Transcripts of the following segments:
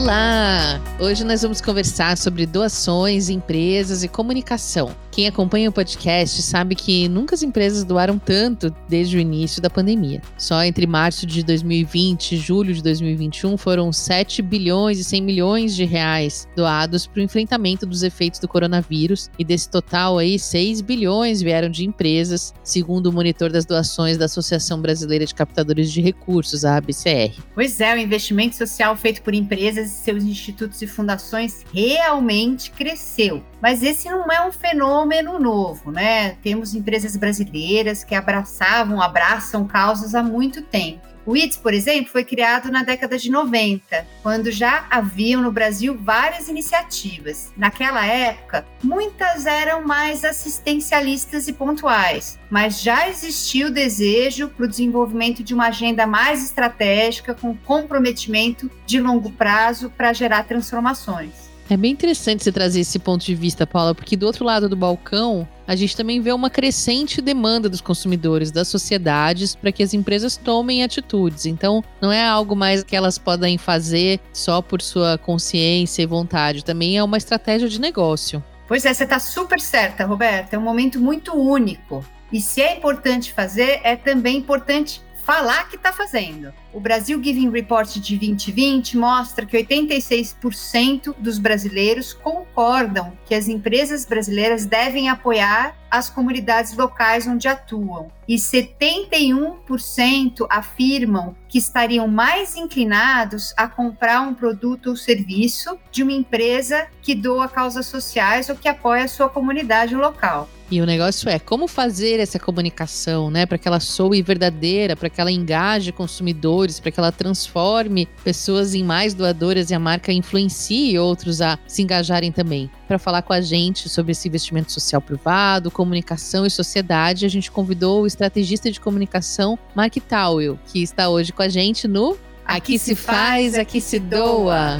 Olá! Hoje nós vamos conversar sobre doações, empresas e comunicação. Quem acompanha o podcast sabe que nunca as empresas doaram tanto desde o início da pandemia. Só entre março de 2020 e julho de 2021 foram 7 bilhões e 100 milhões de reais doados para o enfrentamento dos efeitos do coronavírus e desse total aí 6 bilhões vieram de empresas, segundo o monitor das doações da Associação Brasileira de Captadores de Recursos, a ABCR. Pois é, o investimento social feito por empresas e seus institutos e fundações realmente cresceu. Mas esse não é um fenômeno novo, né? Temos empresas brasileiras que abraçavam, abraçam causas há muito tempo. O ITS, por exemplo, foi criado na década de 90, quando já haviam no Brasil várias iniciativas. Naquela época, muitas eram mais assistencialistas e pontuais, mas já existia o desejo para o desenvolvimento de uma agenda mais estratégica, com comprometimento de longo prazo para gerar transformações. É bem interessante você trazer esse ponto de vista, Paula, porque do outro lado do balcão, a gente também vê uma crescente demanda dos consumidores, das sociedades, para que as empresas tomem atitudes. Então, não é algo mais que elas podem fazer só por sua consciência e vontade, também é uma estratégia de negócio. Pois é, você está super certa, Roberta. É um momento muito único. E se é importante fazer, é também importante falar que está fazendo. O Brasil Giving Report de 2020 mostra que 86% dos brasileiros concordam que as empresas brasileiras devem apoiar as comunidades locais onde atuam. E 71% afirmam que estariam mais inclinados a comprar um produto ou serviço de uma empresa que doa causas sociais ou que apoia a sua comunidade local. E o negócio é como fazer essa comunicação, né, para que ela soe verdadeira, para que ela engaje consumidores, para que ela transforme pessoas em mais doadoras e a marca influencie outros a se engajarem também. Para falar com a gente sobre esse investimento social privado, comunicação e sociedade, a gente convidou o estrategista de comunicação Mark Towell, que está hoje com a gente no Aqui, aqui se faz, aqui se doa.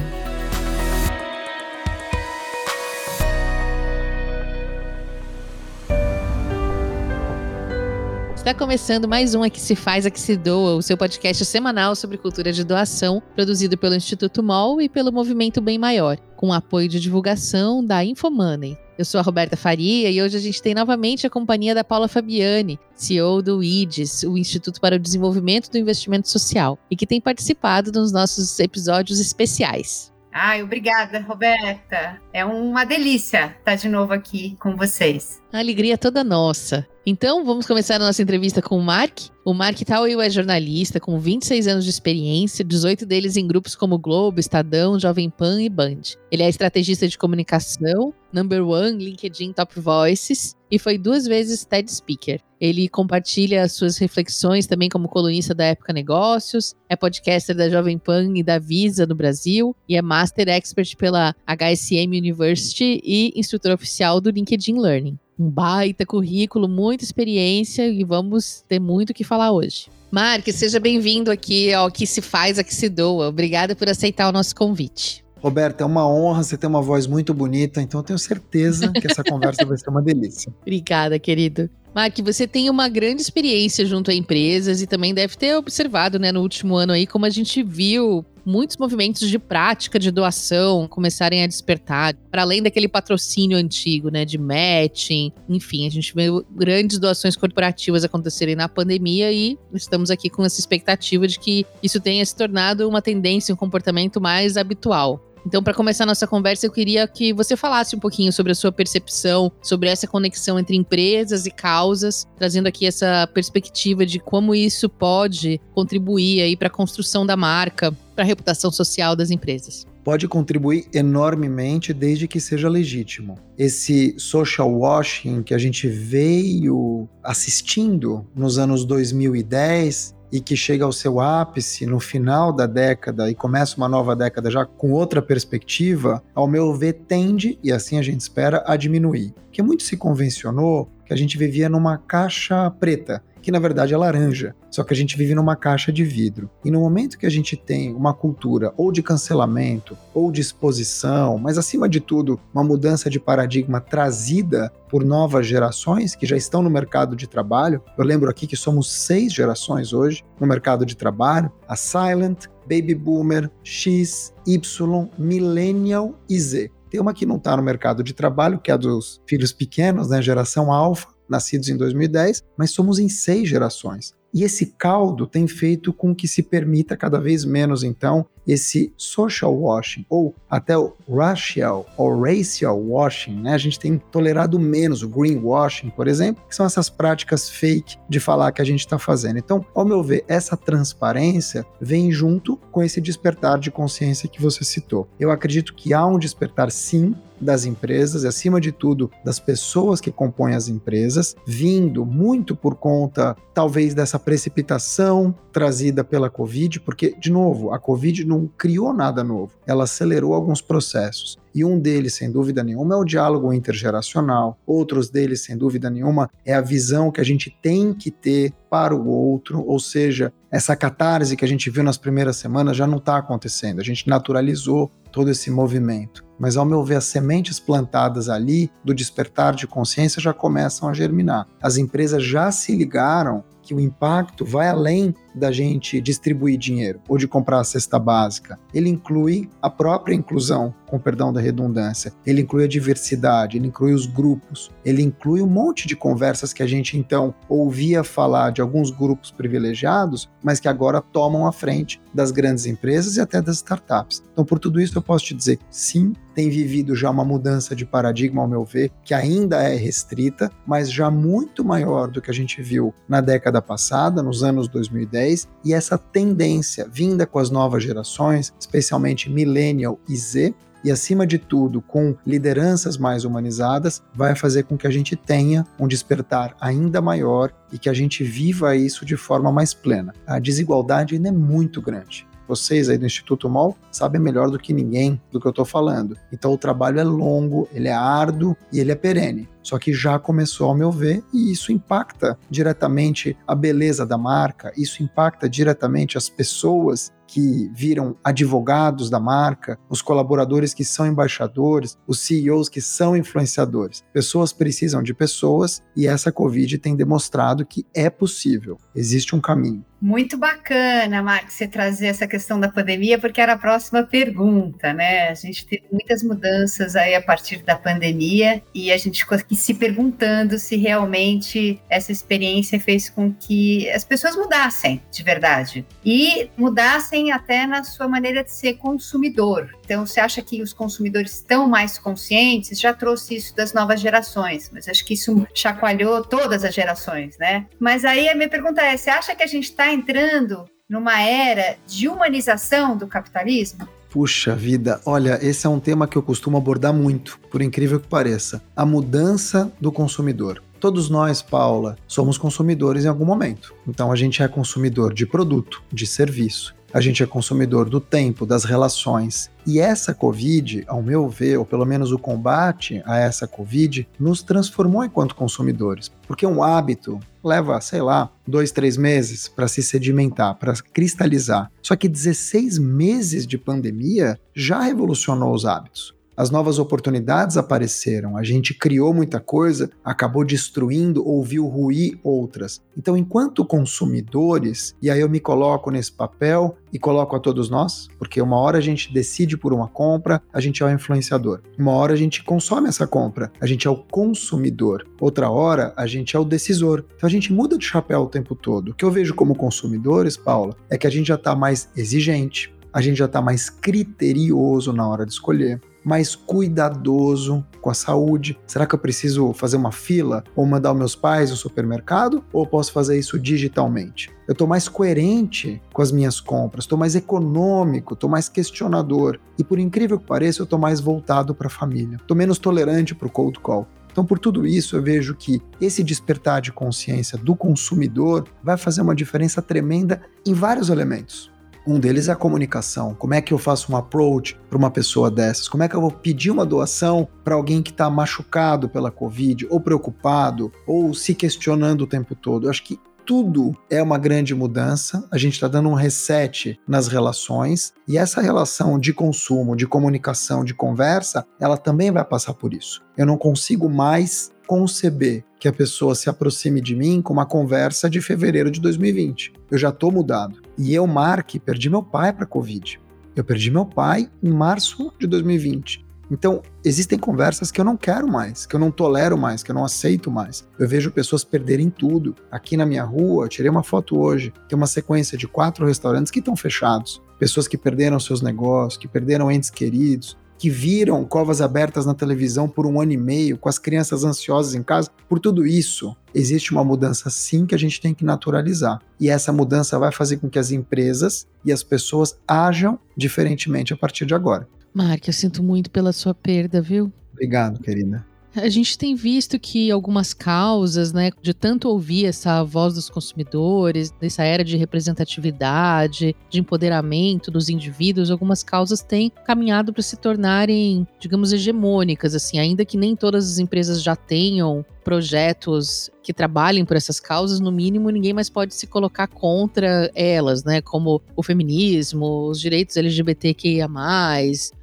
Está começando mais um Aqui Se Faz, Aqui Se Doa, o seu podcast semanal sobre cultura de doação, produzido pelo Instituto MOL e pelo Movimento Bem Maior, com apoio de divulgação da Infomoney. Eu sou a Roberta Faria e hoje a gente tem novamente a companhia da Paula Fabiani, CEO do IDES, o Instituto para o Desenvolvimento do Investimento Social, e que tem participado dos nossos episódios especiais. Ai, obrigada, Roberta. É uma delícia estar de novo aqui com vocês. A alegria é toda nossa. Então, vamos começar a nossa entrevista com o Mark. O Mark Towell é jornalista com 26 anos de experiência, 18 deles em grupos como Globo, Estadão, Jovem Pan e Band. Ele é estrategista de comunicação, number one, LinkedIn Top Voices e foi duas vezes TED Speaker. Ele compartilha suas reflexões também como colunista da Época Negócios, é podcaster da Jovem Pan e da Visa no Brasil e é Master Expert pela HSM University e instrutor oficial do LinkedIn Learning um baita currículo, muita experiência e vamos ter muito o que falar hoje. Mark, seja bem-vindo aqui ao Que Se Faz, a Que Se Doa. Obrigada por aceitar o nosso convite. Roberta, é uma honra, você tem uma voz muito bonita, então eu tenho certeza que essa conversa vai ser uma delícia. Obrigada, querido. Mark, você tem uma grande experiência junto a empresas e também deve ter observado, né, no último ano aí, como a gente viu muitos movimentos de prática de doação começarem a despertar, para além daquele patrocínio antigo, né, de matching, enfim, a gente vê grandes doações corporativas acontecerem na pandemia e estamos aqui com essa expectativa de que isso tenha se tornado uma tendência, um comportamento mais habitual. Então, para começar a nossa conversa, eu queria que você falasse um pouquinho sobre a sua percepção, sobre essa conexão entre empresas e causas, trazendo aqui essa perspectiva de como isso pode contribuir aí para a construção da marca, para a reputação social das empresas pode contribuir enormemente desde que seja legítimo. Esse social washing que a gente veio assistindo nos anos 2010 e que chega ao seu ápice no final da década e começa uma nova década já com outra perspectiva, ao meu ver, tende, e assim a gente espera, a diminuir. Porque muito se convencionou que a gente vivia numa caixa preta que na verdade é laranja, só que a gente vive numa caixa de vidro. E no momento que a gente tem uma cultura ou de cancelamento ou de exposição, mas acima de tudo, uma mudança de paradigma trazida por novas gerações que já estão no mercado de trabalho, eu lembro aqui que somos seis gerações hoje no mercado de trabalho: a Silent, Baby Boomer, X, Y, Millennial e Z. Tem uma que não está no mercado de trabalho, que é a dos filhos pequenos, né, geração alfa, nascidos em 2010, mas somos em seis gerações. E esse caldo tem feito com que se permita cada vez menos, então, esse social washing, ou até o racial ou racial washing, né? A gente tem tolerado menos o greenwashing, por exemplo, que são essas práticas fake de falar que a gente está fazendo. Então, ao meu ver, essa transparência vem junto com esse despertar de consciência que você citou. Eu acredito que há um despertar, sim, das empresas e, acima de tudo, das pessoas que compõem as empresas, vindo muito por conta, talvez, dessa precipitação trazida pela Covid, porque, de novo, a Covid não criou nada novo, ela acelerou alguns processos. E um deles, sem dúvida nenhuma, é o diálogo intergeracional. Outros deles, sem dúvida nenhuma, é a visão que a gente tem que ter para o outro, ou seja, essa catarse que a gente viu nas primeiras semanas já não está acontecendo. A gente naturalizou todo esse movimento. Mas, ao meu ver, as sementes plantadas ali do despertar de consciência já começam a germinar. As empresas já se ligaram que o impacto vai além da gente distribuir dinheiro ou de comprar a cesta básica. Ele inclui a própria inclusão, com perdão da redundância. Ele inclui a diversidade, ele inclui os grupos, ele inclui um monte de conversas que a gente então ouvia falar de alguns grupos privilegiados, mas que agora tomam a frente das grandes empresas e até das startups. Então, por tudo isso, eu posso te dizer, sim, tem vivido já uma mudança de paradigma, ao meu ver, que ainda é restrita, mas já muito maior do que a gente viu na década passada, nos anos 2010, e essa tendência vinda com as novas gerações, especialmente Millennial e Z, e, acima de tudo, com lideranças mais humanizadas, vai fazer com que a gente tenha um despertar ainda maior e que a gente viva isso de forma mais plena. A desigualdade ainda é muito grande vocês aí do Instituto MOL sabem melhor do que ninguém do que eu estou falando. Então o trabalho é longo, ele é árduo e ele é perene. Só que já começou, ao meu ver, e isso impacta diretamente a beleza da marca, isso impacta diretamente as pessoas que viram advogados da marca, os colaboradores que são embaixadores, os CEOs que são influenciadores. Pessoas precisam de pessoas e essa Covid tem demonstrado que é possível, existe um caminho. Muito bacana, Marcos, você trazer essa questão da pandemia, porque era a próxima pergunta, né? A gente teve muitas mudanças aí a partir da pandemia e a gente aqui se perguntando se realmente essa experiência fez com que as pessoas mudassem de verdade e mudassem até na sua maneira de ser consumidor. Então, você acha que os consumidores estão mais conscientes? Já trouxe isso das novas gerações, mas acho que isso chacoalhou todas as gerações, né? Mas aí a minha pergunta é: você acha que a gente está entrando numa era de humanização do capitalismo? Puxa vida, olha, esse é um tema que eu costumo abordar muito, por incrível que pareça. A mudança do consumidor. Todos nós, Paula, somos consumidores em algum momento. Então a gente é consumidor de produto, de serviço a gente é consumidor do tempo, das relações. E essa Covid, ao meu ver, ou pelo menos o combate a essa Covid, nos transformou enquanto consumidores. Porque um hábito leva, sei lá, dois, três meses para se sedimentar, para cristalizar. Só que 16 meses de pandemia já revolucionou os hábitos as novas oportunidades apareceram, a gente criou muita coisa, acabou destruindo ou viu ruir outras. Então, enquanto consumidores, e aí eu me coloco nesse papel e coloco a todos nós, porque uma hora a gente decide por uma compra, a gente é o influenciador. Uma hora a gente consome essa compra, a gente é o consumidor. Outra hora a gente é o decisor. Então a gente muda de chapéu o tempo todo. O que eu vejo como consumidores, Paula, é que a gente já está mais exigente, a gente já está mais criterioso na hora de escolher mais cuidadoso com a saúde? Será que eu preciso fazer uma fila ou mandar meus pais no supermercado? Ou posso fazer isso digitalmente? Eu estou mais coerente com as minhas compras, estou mais econômico, estou mais questionador. E por incrível que pareça, eu estou mais voltado para a família. Estou menos tolerante para o cold call. Então, por tudo isso, eu vejo que esse despertar de consciência do consumidor vai fazer uma diferença tremenda em vários elementos. Um deles é a comunicação. Como é que eu faço um approach para uma pessoa dessas? Como é que eu vou pedir uma doação para alguém que está machucado pela Covid, ou preocupado, ou se questionando o tempo todo? Eu acho que tudo é uma grande mudança. A gente está dando um reset nas relações e essa relação de consumo, de comunicação, de conversa, ela também vai passar por isso. Eu não consigo mais conceber que a pessoa se aproxime de mim com uma conversa de fevereiro de 2020. Eu já estou mudado. E eu, Mark, perdi meu pai para Covid. Eu perdi meu pai em março de 2020. Então, existem conversas que eu não quero mais, que eu não tolero mais, que eu não aceito mais. Eu vejo pessoas perderem tudo. Aqui na minha rua, eu tirei uma foto hoje, tem uma sequência de quatro restaurantes que estão fechados. Pessoas que perderam seus negócios, que perderam entes queridos, que viram covas abertas na televisão por um ano e meio, com as crianças ansiosas em casa. Por tudo isso, existe uma mudança sim que a gente tem que naturalizar. E essa mudança vai fazer com que as empresas e as pessoas ajam diferentemente a partir de agora. Mark, eu sinto muito pela sua perda, viu? Obrigado, querida. A gente tem visto que algumas causas, né, de tanto ouvir essa voz dos consumidores, nessa era de representatividade, de empoderamento dos indivíduos, algumas causas têm caminhado para se tornarem, digamos, hegemônicas, assim, ainda que nem todas as empresas já tenham projetos que trabalhem por essas causas, no mínimo, ninguém mais pode se colocar contra elas, né? Como o feminismo, os direitos LGBTQIA,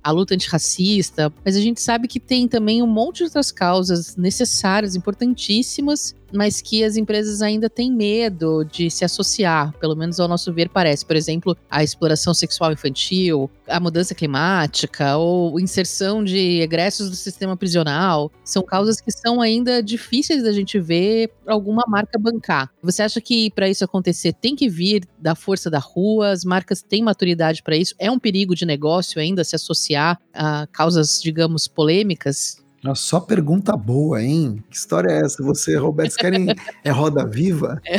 a luta antirracista. Mas a gente sabe que tem também um monte de outras causas necessárias, importantíssimas, mas que as empresas ainda têm medo de se associar, pelo menos ao nosso ver parece. Por exemplo, a exploração sexual infantil, a mudança climática ou inserção de egressos do sistema prisional. São causas que são ainda difíceis da gente ver alguma marca bancar. Você acha que para isso acontecer tem que vir da força da rua? As marcas têm maturidade para isso? É um perigo de negócio ainda se associar a causas, digamos, polêmicas? Nossa, só pergunta boa, hein? Que história é essa? Você, Roberto, vocês querem. É roda viva? É.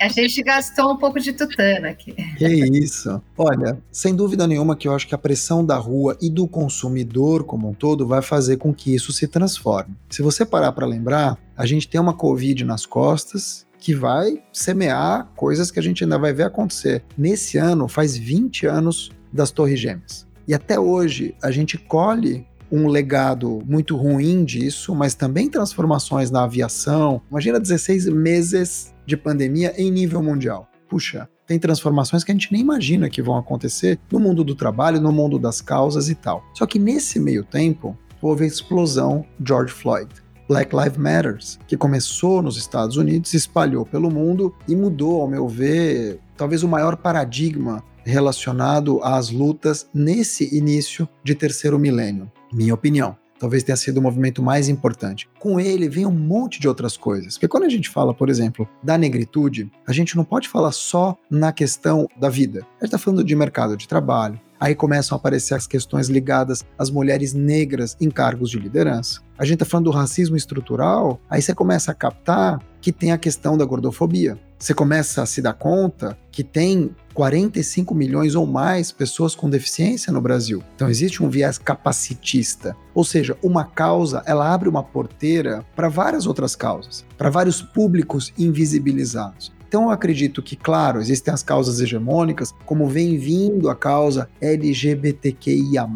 A gente gastou um pouco de tutana aqui. Que isso. Olha, sem dúvida nenhuma que eu acho que a pressão da rua e do consumidor como um todo vai fazer com que isso se transforme. Se você parar para lembrar, a gente tem uma Covid nas costas que vai semear coisas que a gente ainda vai ver acontecer. Nesse ano, faz 20 anos das Torres Gêmeas. E até hoje a gente colhe um legado muito ruim disso, mas também transformações na aviação. Imagina 16 meses de pandemia em nível mundial. Puxa, tem transformações que a gente nem imagina que vão acontecer no mundo do trabalho, no mundo das causas e tal. Só que nesse meio tempo, houve a explosão George Floyd. Black Lives Matters, que começou nos Estados Unidos, se espalhou pelo mundo e mudou, ao meu ver, talvez o maior paradigma relacionado às lutas nesse início de terceiro milênio. Minha opinião. Talvez tenha sido o movimento mais importante. Com ele vem um monte de outras coisas. Porque quando a gente fala, por exemplo, da negritude, a gente não pode falar só na questão da vida. A gente está falando de mercado de trabalho, Aí começam a aparecer as questões ligadas às mulheres negras em cargos de liderança. A gente está falando do racismo estrutural, aí você começa a captar que tem a questão da gordofobia. Você começa a se dar conta que tem 45 milhões ou mais pessoas com deficiência no Brasil. Então existe um viés capacitista, ou seja, uma causa, ela abre uma porteira para várias outras causas, para vários públicos invisibilizados. Então eu acredito que, claro, existem as causas hegemônicas, como vem vindo a causa LGBTQIA+,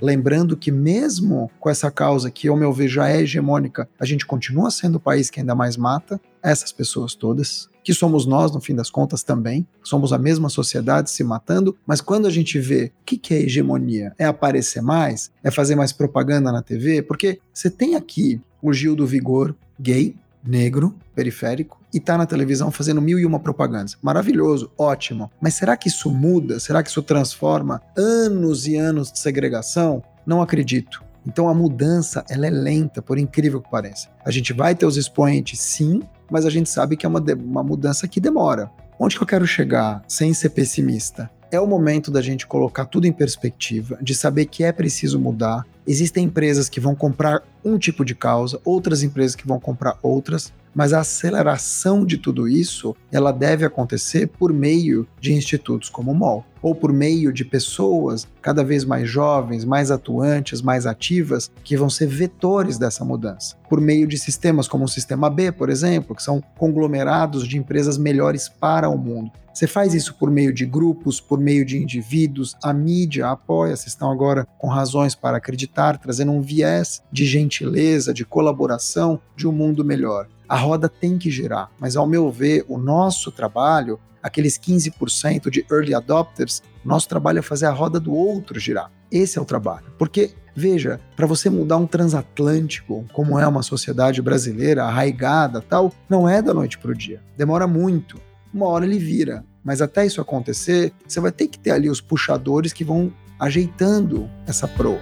Lembrando que, mesmo com essa causa que, ao meu ver, já é hegemônica, a gente continua sendo o país que ainda mais mata essas pessoas todas, que somos nós, no fim das contas, também. Somos a mesma sociedade se matando, mas quando a gente vê o que, que é hegemonia? É aparecer mais? É fazer mais propaganda na TV? Porque você tem aqui o Gil do Vigor, gay, negro, periférico, e tá na televisão fazendo mil e uma propagandas. Maravilhoso, ótimo. Mas será que isso muda? Será que isso transforma anos e anos de segregação? Não acredito. Então a mudança ela é lenta, por incrível que pareça. A gente vai ter os expoentes, sim, mas a gente sabe que é uma, uma mudança que demora. Onde que eu quero chegar sem ser pessimista? É o momento da gente colocar tudo em perspectiva, de saber que é preciso mudar. Existem empresas que vão comprar um tipo de causa, outras empresas que vão comprar outras, mas a aceleração de tudo isso, ela deve acontecer por meio de institutos como o MOL, ou por meio de pessoas cada vez mais jovens, mais atuantes, mais ativas, que vão ser vetores dessa mudança. Por meio de sistemas como o Sistema B, por exemplo, que são conglomerados de empresas melhores para o mundo. Você faz isso por meio de grupos, por meio de indivíduos, a mídia apoia, vocês estão agora com razões para acreditar, trazendo um viés de gentileza, de colaboração, de um mundo melhor a roda tem que girar. Mas, ao meu ver, o nosso trabalho, aqueles 15% de early adopters, nosso trabalho é fazer a roda do outro girar. Esse é o trabalho. Porque Veja, para você mudar um transatlântico, como é uma sociedade brasileira arraigada, tal, não é da noite para o dia. Demora muito. Uma hora ele vira. Mas até isso acontecer, você vai ter que ter ali os puxadores que vão ajeitando essa proa.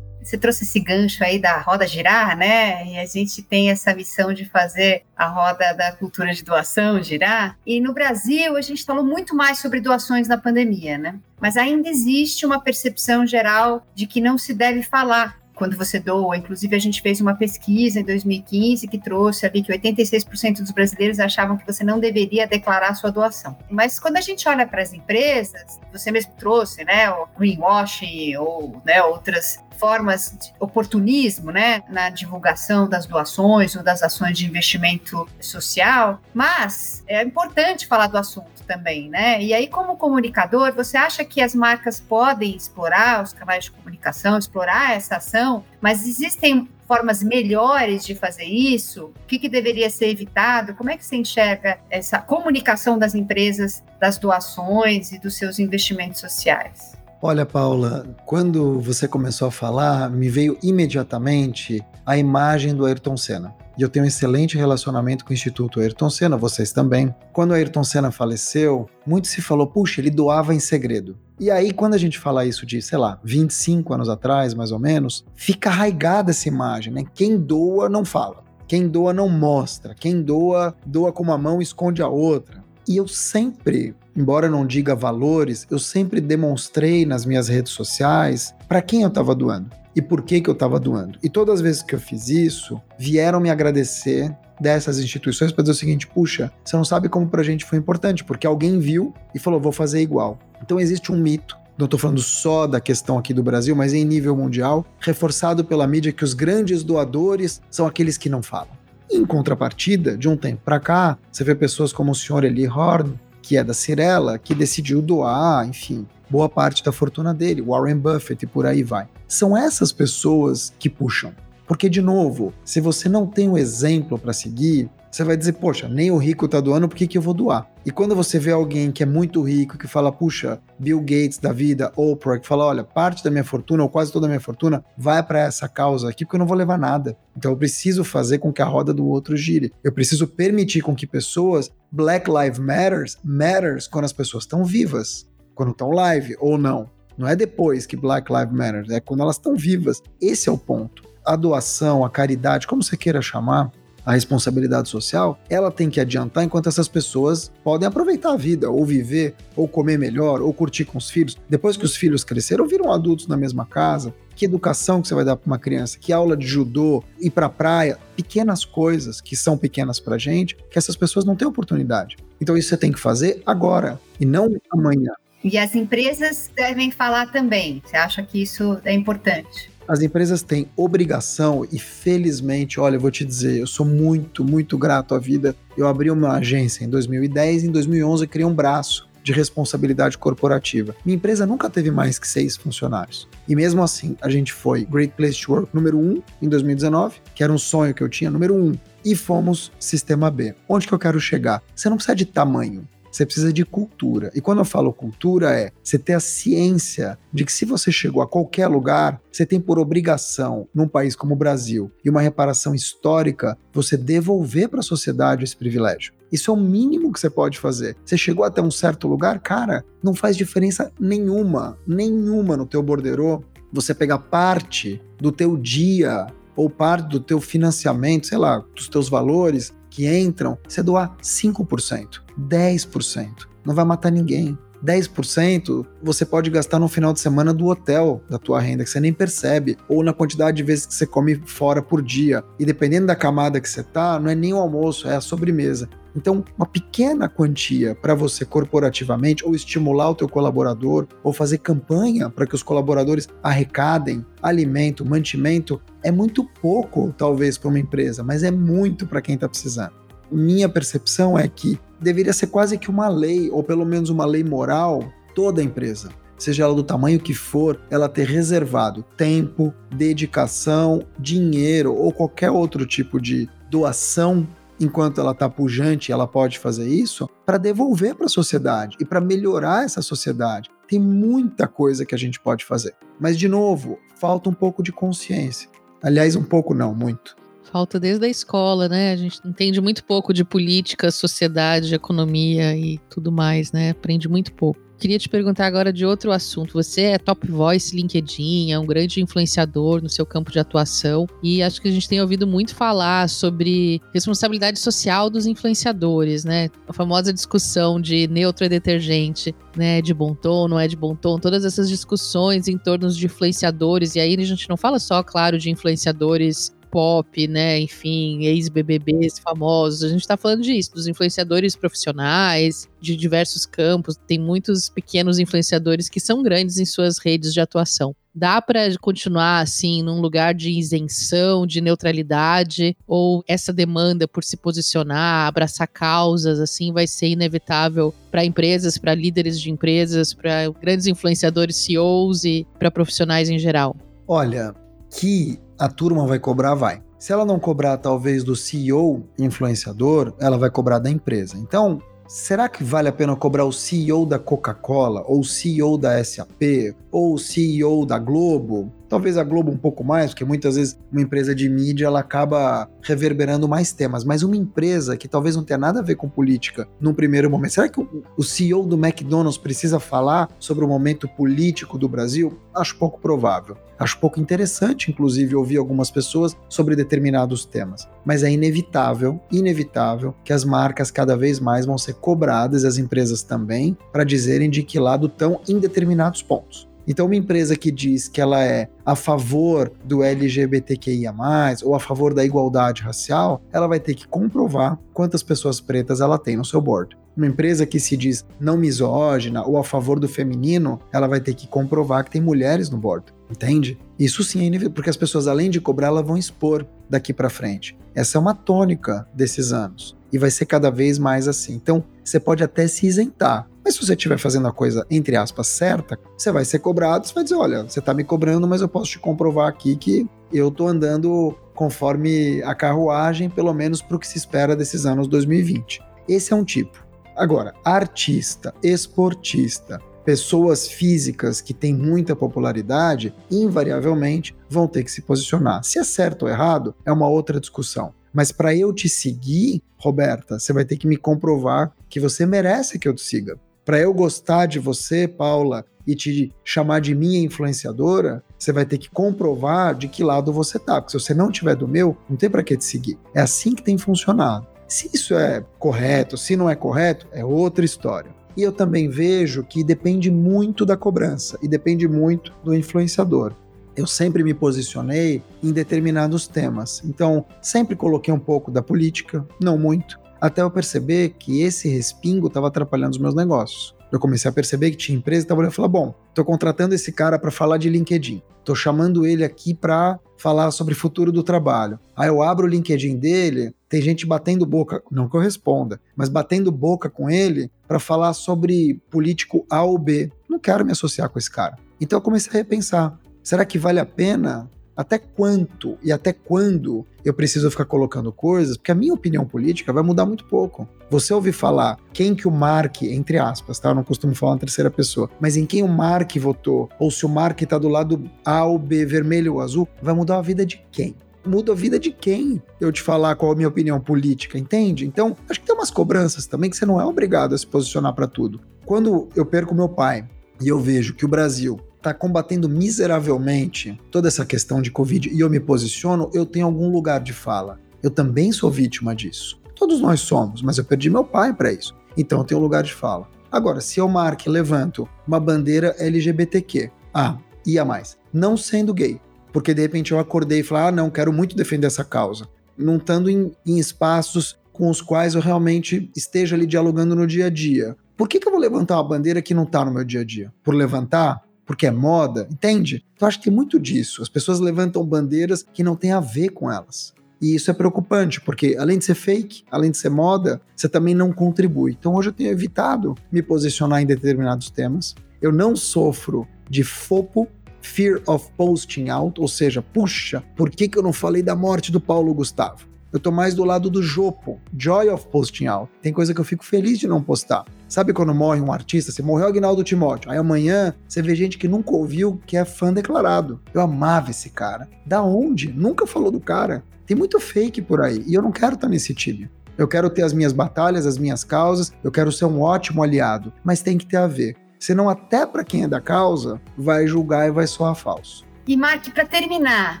Você trouxe esse gancho aí da roda girar, né? E a gente tem essa missão de fazer a roda da cultura de doação girar. E no Brasil, a gente falou muito mais sobre doações na pandemia, né? Mas ainda existe uma percepção geral de que não se deve falar quando você doa. Inclusive, a gente fez uma pesquisa em 2015 que trouxe ali que 86% dos brasileiros achavam que você não deveria declarar sua doação. Mas quando a gente olha para as empresas, você mesmo trouxe, né, o greenwashing ou né, outras formas de oportunismo, né, na divulgação das doações ou das ações de investimento social, mas é importante falar do assunto também, né? E aí, como comunicador, você acha que as marcas podem explorar os canais de comunicação, explorar essa ação, mas existem formas melhores de fazer isso? O que, que, deveria ser evitado? Como é que você enxerga essa comunicação das empresas, das doações e dos seus investimentos sociais? Olha, Paula, quando você começou a falar, me veio imediatamente a imagem do Ayrton Senna. E eu tenho um excelente relacionamento com o Instituto Ayrton Senna, vocês também. Quando o Ayrton Senna faleceu, muito se falou, puxa, ele doava em segredo. E aí, quando a gente fala isso de, sei lá, 25 anos atrás, mais ou menos, fica arraigada essa imagem, né? Quem doa não fala. Quem doa não mostra. Quem doa, doa com uma mão e esconde a outra. E eu sempre embora não diga valores, eu sempre demonstrei nas minhas redes sociais para quem eu estava doando e por que, que eu estava doando. E todas as vezes que eu fiz isso, vieram me agradecer dessas instituições para dizer o seguinte: puxa, você não sabe como para a gente foi importante, porque alguém viu e falou, vou fazer igual. Então existe um mito. Não estou falando só da questão aqui do Brasil, mas em nível mundial, reforçado pela mídia que os grandes doadores são aqueles que não falam. Em contrapartida, de um tempo para cá, você vê pessoas como o senhor Eli Horn, que é da Cirela, que decidiu doar, enfim, boa parte da fortuna dele, Warren Buffett e por aí vai. São essas pessoas que puxam. Porque, de novo, se você não tem um exemplo para seguir, você vai dizer, poxa, nem o rico tá doando, por que, que eu vou doar? E quando você vê alguém que é muito rico, que fala, puxa, Bill Gates da vida, Oprah, que fala, olha, parte da minha fortuna, ou quase toda a minha fortuna, vai para essa causa aqui, porque eu não vou levar nada. Então eu preciso fazer com que a roda do outro gire. Eu preciso permitir com que pessoas, Black Lives Matters, matters quando as pessoas estão vivas, quando estão live ou não. Não é depois que Black Lives Matter, é quando elas estão vivas. Esse é o ponto. A doação, a caridade, como você queira chamar, a responsabilidade social, ela tem que adiantar enquanto essas pessoas podem aproveitar a vida, ou viver, ou comer melhor, ou curtir com os filhos. Depois que os filhos cresceram, viram adultos na mesma casa. Que educação que você vai dar para uma criança? Que aula de judô? Ir para a praia? Pequenas coisas que são pequenas para gente, que essas pessoas não têm oportunidade. Então isso você tem que fazer agora e não amanhã. E as empresas devem falar também. Você acha que isso é importante? As empresas têm obrigação e felizmente, olha, eu vou te dizer, eu sou muito, muito grato à vida. Eu abri uma agência em 2010 e em 2011 eu criei um braço de responsabilidade corporativa. Minha empresa nunca teve mais que seis funcionários. E mesmo assim, a gente foi Great Place to Work número um em 2019, que era um sonho que eu tinha, número um, e fomos Sistema B. Onde que eu quero chegar? Você não precisa de tamanho. Você precisa de cultura. E quando eu falo cultura, é você ter a ciência de que se você chegou a qualquer lugar, você tem por obrigação, num país como o Brasil, e uma reparação histórica, você devolver para a sociedade esse privilégio. Isso é o mínimo que você pode fazer. Você chegou até um certo lugar, cara, não faz diferença nenhuma, nenhuma no teu borderô você pegar parte do teu dia ou parte do teu financiamento, sei lá, dos teus valores que entram, você doar 5%, 10%. Não vai matar ninguém. 10% você pode gastar no final de semana do hotel da tua renda, que você nem percebe, ou na quantidade de vezes que você come fora por dia. E dependendo da camada que você tá, não é nem o almoço, é a sobremesa. Então, uma pequena quantia para você corporativamente, ou estimular o teu colaborador, ou fazer campanha para que os colaboradores arrecadem alimento, mantimento, é muito pouco, talvez, para uma empresa, mas é muito para quem está precisando. Minha percepção é que deveria ser quase que uma lei, ou pelo menos uma lei moral, toda empresa seja ela do tamanho que for, ela ter reservado tempo, dedicação, dinheiro ou qualquer outro tipo de doação enquanto ela está pujante, ela pode fazer isso para devolver para a sociedade e para melhorar essa sociedade. Tem muita coisa que a gente pode fazer. Mas, de novo, falta um pouco de consciência. Aliás, um pouco não, muito. Falta desde a escola, né? A gente entende muito pouco de política, sociedade, economia e tudo mais, né? Aprende muito pouco. Queria te perguntar agora de outro assunto. Você é top voice LinkedIn, é um grande influenciador no seu campo de atuação e acho que a gente tem ouvido muito falar sobre responsabilidade social dos influenciadores, né? A famosa discussão de neutro é detergente, né? De bom tom, não é de bom tom, todas essas discussões em torno de influenciadores. E aí a gente não fala só, claro, de influenciadores pop, né? Enfim, ex-BBBs famosos. A gente tá falando disso, dos influenciadores profissionais, de diversos campos. Tem muitos pequenos influenciadores que são grandes em suas redes de atuação. Dá para continuar assim num lugar de isenção, de neutralidade, ou essa demanda por se posicionar, abraçar causas, assim, vai ser inevitável para empresas, para líderes de empresas, para grandes influenciadores, CEOs e para profissionais em geral? Olha, que a turma vai cobrar, vai. Se ela não cobrar, talvez, do CEO influenciador, ela vai cobrar da empresa. Então, será que vale a pena cobrar o CEO da Coca-Cola, ou o CEO da SAP, ou o CEO da Globo? Talvez a Globo um pouco mais, porque muitas vezes uma empresa de mídia ela acaba reverberando mais temas, mas uma empresa que talvez não tenha nada a ver com política num primeiro momento. Será que o CEO do McDonald's precisa falar sobre o momento político do Brasil? Acho pouco provável. Acho pouco interessante, inclusive, ouvir algumas pessoas sobre determinados temas. Mas é inevitável, inevitável, que as marcas cada vez mais vão ser cobradas, as empresas também, para dizerem de que lado estão em determinados pontos. Então, uma empresa que diz que ela é a favor do LGBTQIA, ou a favor da igualdade racial, ela vai ter que comprovar quantas pessoas pretas ela tem no seu board. Uma empresa que se diz não misógina ou a favor do feminino, ela vai ter que comprovar que tem mulheres no board. Entende? Isso sim é inevitável, porque as pessoas, além de cobrar, elas vão expor daqui para frente. Essa é uma tônica desses anos. E vai ser cada vez mais assim. Então, você pode até se isentar mas se você estiver fazendo a coisa, entre aspas, certa, você vai ser cobrado, você vai dizer, olha, você está me cobrando, mas eu posso te comprovar aqui que eu estou andando conforme a carruagem, pelo menos para o que se espera desses anos 2020. Esse é um tipo. Agora, artista, esportista, pessoas físicas que têm muita popularidade, invariavelmente vão ter que se posicionar. Se é certo ou errado, é uma outra discussão. Mas para eu te seguir, Roberta, você vai ter que me comprovar que você merece que eu te siga. Para eu gostar de você, Paula, e te chamar de minha influenciadora, você vai ter que comprovar de que lado você tá. Porque se você não tiver do meu, não tem para que te seguir. É assim que tem funcionado. Se isso é correto, se não é correto, é outra história. E eu também vejo que depende muito da cobrança e depende muito do influenciador. Eu sempre me posicionei em determinados temas. Então, sempre coloquei um pouco da política, não muito até eu perceber que esse respingo estava atrapalhando os meus negócios. Eu comecei a perceber que tinha empresa e estava olhando e falei, bom, estou contratando esse cara para falar de LinkedIn. Estou chamando ele aqui para falar sobre futuro do trabalho. Aí eu abro o LinkedIn dele, tem gente batendo boca, não que eu responda, mas batendo boca com ele para falar sobre político A ou B. Não quero me associar com esse cara. Então eu comecei a repensar. Será que vale a pena até quanto e até quando eu preciso ficar colocando coisas, porque a minha opinião política vai mudar muito pouco. Você ouvir falar quem que o Mark, entre aspas, tá? Eu não costumo falar na terceira pessoa, mas em quem o Mark votou, ou se o Mark tá do lado A ou B, vermelho ou azul, vai mudar a vida de quem? muda a vida de quem eu te falar qual a minha opinião política, entende? Então, acho que tem umas cobranças também que você não é obrigado a se posicionar para tudo. Quando eu perco meu pai e eu vejo que o Brasil está combatendo miseravelmente toda essa questão de Covid e eu me posiciono, eu tenho algum lugar de fala. Eu também sou vítima disso. Todos nós somos, mas eu perdi meu pai para isso. Então eu tenho um lugar de fala. Agora, se eu marque, levanto uma bandeira LGBTQ, ah, ia mais, não sendo gay, porque de repente eu acordei e falei, ah, não, quero muito defender essa causa, não estando em, em espaços com os quais eu realmente esteja ali dialogando no dia a dia. Por que, que eu vou levantar uma bandeira que não está no meu dia a dia? Por levantar? Porque é moda, entende? Então acho que tem muito disso. As pessoas levantam bandeiras que não têm a ver com elas. E isso é preocupante, porque além de ser fake, além de ser moda, você também não contribui. Então hoje eu tenho evitado me posicionar em determinados temas. Eu não sofro de fopo, fear of posting out, ou seja, puxa, por que, que eu não falei da morte do Paulo Gustavo? Eu tô mais do lado do Jopo, Joy of Posting Out. Tem coisa que eu fico feliz de não postar. Sabe quando morre um artista? Você morreu Agnaldo Timóteo. Aí amanhã você vê gente que nunca ouviu, que é fã declarado. Eu amava esse cara. Da onde? Nunca falou do cara. Tem muito fake por aí. E eu não quero estar nesse time. Eu quero ter as minhas batalhas, as minhas causas, eu quero ser um ótimo aliado. Mas tem que ter a ver. Senão, até para quem é da causa, vai julgar e vai soar falso. E Mark, para terminar,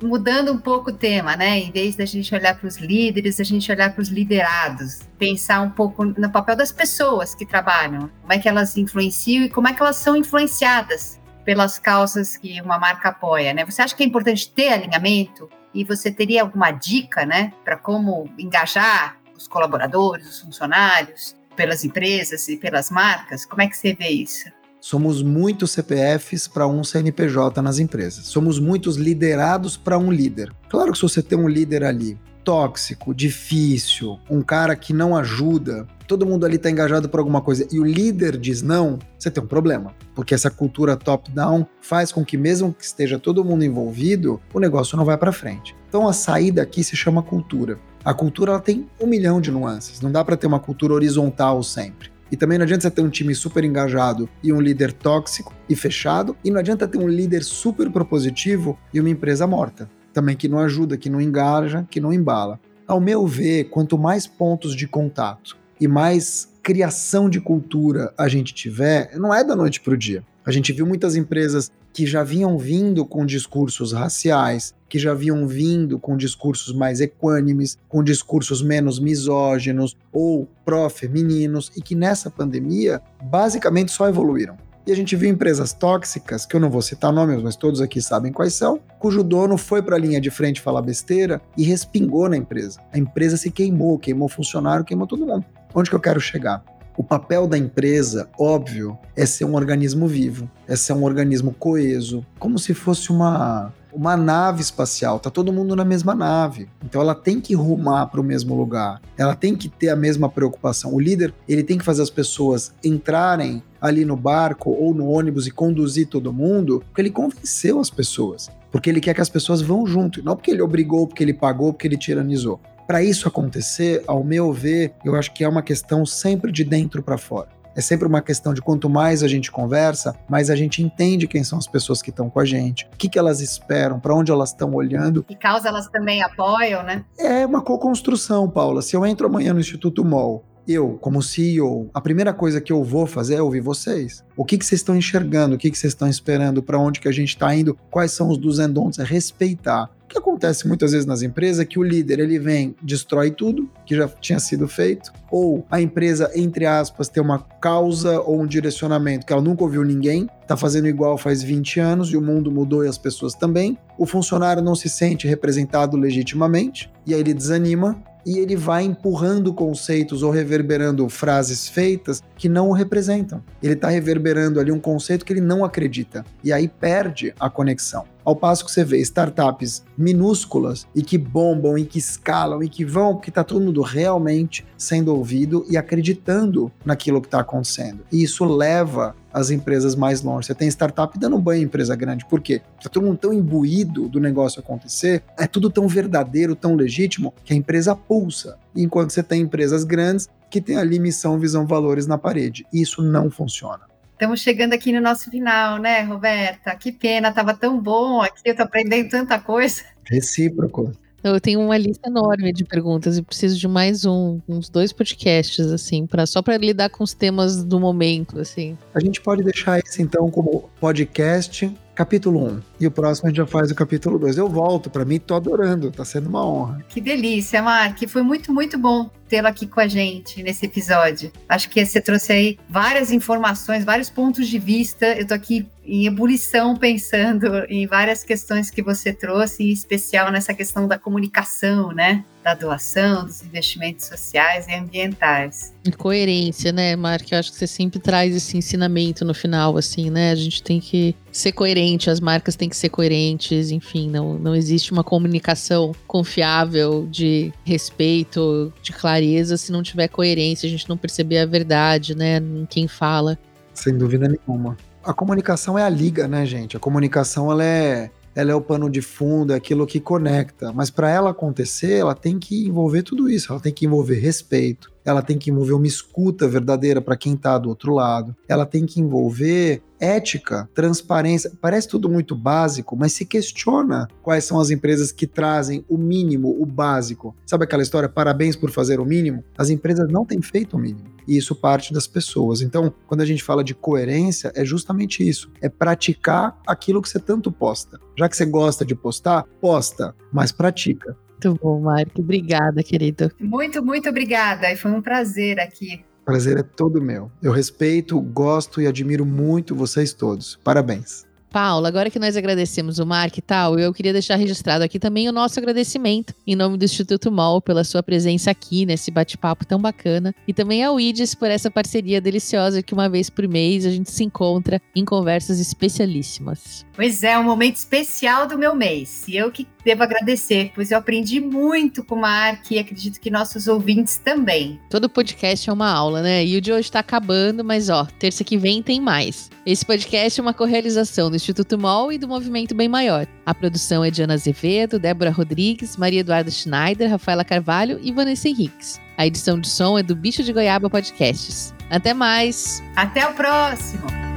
mudando um pouco o tema, né? Em vez da gente olhar para os líderes, a gente olhar para os liderados, pensar um pouco no papel das pessoas que trabalham, como é que elas influenciam e como é que elas são influenciadas pelas causas que uma marca apoia, né? Você acha que é importante ter alinhamento? E você teria alguma dica, né, para como engajar os colaboradores, os funcionários, pelas empresas e pelas marcas? Como é que você vê isso? Somos muitos CPFs para um CNPJ nas empresas. Somos muitos liderados para um líder. Claro que se você tem um líder ali tóxico, difícil, um cara que não ajuda, todo mundo ali está engajado por alguma coisa e o líder diz não, você tem um problema. Porque essa cultura top-down faz com que, mesmo que esteja todo mundo envolvido, o negócio não vai para frente. Então a saída aqui se chama cultura. A cultura ela tem um milhão de nuances, não dá para ter uma cultura horizontal sempre. E também não adianta você ter um time super engajado e um líder tóxico e fechado, e não adianta ter um líder super propositivo e uma empresa morta. Também que não ajuda, que não engaja, que não embala. Ao meu ver, quanto mais pontos de contato e mais criação de cultura a gente tiver, não é da noite para o dia. A gente viu muitas empresas que já vinham vindo com discursos raciais, que já vinham vindo com discursos mais equânimes, com discursos menos misóginos ou pró-femininos, e que nessa pandemia basicamente só evoluíram. E a gente viu empresas tóxicas, que eu não vou citar nomes, mas todos aqui sabem quais são, cujo dono foi para a linha de frente falar besteira e respingou na empresa. A empresa se queimou, queimou funcionário, queimou todo mundo. Onde que eu quero chegar? O papel da empresa, óbvio, é ser um organismo vivo, é ser um organismo coeso, como se fosse uma uma nave espacial, tá todo mundo na mesma nave. Então ela tem que rumar para o mesmo lugar. Ela tem que ter a mesma preocupação. O líder, ele tem que fazer as pessoas entrarem ali no barco ou no ônibus e conduzir todo mundo, porque ele convenceu as pessoas. Porque ele quer que as pessoas vão junto, não porque ele obrigou, porque ele pagou, porque ele tiranizou. Para isso acontecer, ao meu ver, eu acho que é uma questão sempre de dentro para fora. É sempre uma questão de quanto mais a gente conversa, mais a gente entende quem são as pessoas que estão com a gente, o que, que elas esperam, para onde elas estão olhando. Que causa elas também apoiam, né? É uma co-construção, Paula. Se eu entro amanhã no Instituto MOL eu, como CEO, a primeira coisa que eu vou fazer é ouvir vocês. O que, que vocês estão enxergando? O que, que vocês estão esperando? Para onde que a gente está indo? Quais são os dos and don'ts? É respeitar. O que acontece muitas vezes nas empresas é que o líder ele vem, destrói tudo que já tinha sido feito, ou a empresa, entre aspas, tem uma causa ou um direcionamento que ela nunca ouviu ninguém, está fazendo igual faz 20 anos e o mundo mudou e as pessoas também. O funcionário não se sente representado legitimamente e aí ele desanima e ele vai empurrando conceitos ou reverberando frases feitas que não o representam. Ele está reverberando ali um conceito que ele não acredita e aí perde a conexão. Ao passo que você vê startups minúsculas e que bombam e que escalam e que vão, porque está todo mundo realmente sendo ouvido e acreditando naquilo que está acontecendo. E isso leva as empresas mais longe. Você tem startup dando banho em empresa grande. Por quê? Está todo mundo tão imbuído do negócio acontecer, é tudo tão verdadeiro, tão legítimo, que a empresa pulsa. Enquanto você tem empresas grandes que têm ali missão, visão, valores na parede. Isso não funciona. Estamos chegando aqui no nosso final, né, Roberta? Que pena, estava tão bom aqui, eu estou aprendendo tanta coisa. Recíproco. Eu tenho uma lista enorme de perguntas e preciso de mais um, uns dois podcasts, assim, para só para lidar com os temas do momento, assim. A gente pode deixar esse então como podcast capítulo 1. E o próximo a gente já faz o capítulo 2. Eu volto, para mim, tô adorando, tá sendo uma honra. Que delícia, Mark. Foi muito, muito bom tê-lo aqui com a gente nesse episódio. Acho que você trouxe aí várias informações, vários pontos de vista. Eu tô aqui em ebulição pensando em várias questões que você trouxe, em especial nessa questão da comunicação, né? Da doação, dos investimentos sociais e ambientais. Coerência, né, Mark? Eu acho que você sempre traz esse ensinamento no final, assim, né? A gente tem que ser coerente, as marcas têm que ser coerentes, enfim, não, não existe uma comunicação confiável de respeito, de clareza, se não tiver coerência, a gente não perceber a verdade, né, em quem fala. Sem dúvida nenhuma. A comunicação é a liga, né, gente? A comunicação, ela é ela é o pano de fundo, é aquilo que conecta. Mas para ela acontecer, ela tem que envolver tudo isso. Ela tem que envolver respeito, ela tem que envolver uma escuta verdadeira para quem está do outro lado, ela tem que envolver ética, transparência. Parece tudo muito básico, mas se questiona quais são as empresas que trazem o mínimo, o básico. Sabe aquela história, parabéns por fazer o mínimo? As empresas não têm feito o mínimo. E isso parte das pessoas. Então, quando a gente fala de coerência, é justamente isso. É praticar aquilo que você tanto posta. Já que você gosta de postar, posta, mas pratica. Muito bom, Marco. Obrigada, querido. Muito, muito obrigada. E foi um prazer aqui Prazer é todo meu. Eu respeito, gosto e admiro muito vocês todos. Parabéns. Paula, agora que nós agradecemos o Mark e tal, eu queria deixar registrado aqui também o nosso agradecimento em nome do Instituto MOL pela sua presença aqui nesse bate-papo tão bacana e também ao IDES por essa parceria deliciosa que uma vez por mês a gente se encontra em conversas especialíssimas. Pois é, um momento especial do meu mês. E eu que devo agradecer, pois eu aprendi muito com o Mark e acredito que nossos ouvintes também. Todo podcast é uma aula, né? E o de hoje está acabando, mas ó, terça que vem tem mais. Esse podcast é uma correalização do Instituto MOL e do Movimento Bem Maior. A produção é de Ana Azevedo, Débora Rodrigues, Maria Eduarda Schneider, Rafaela Carvalho e Vanessa Henriques. A edição de som é do Bicho de Goiaba Podcasts. Até mais! Até o próximo!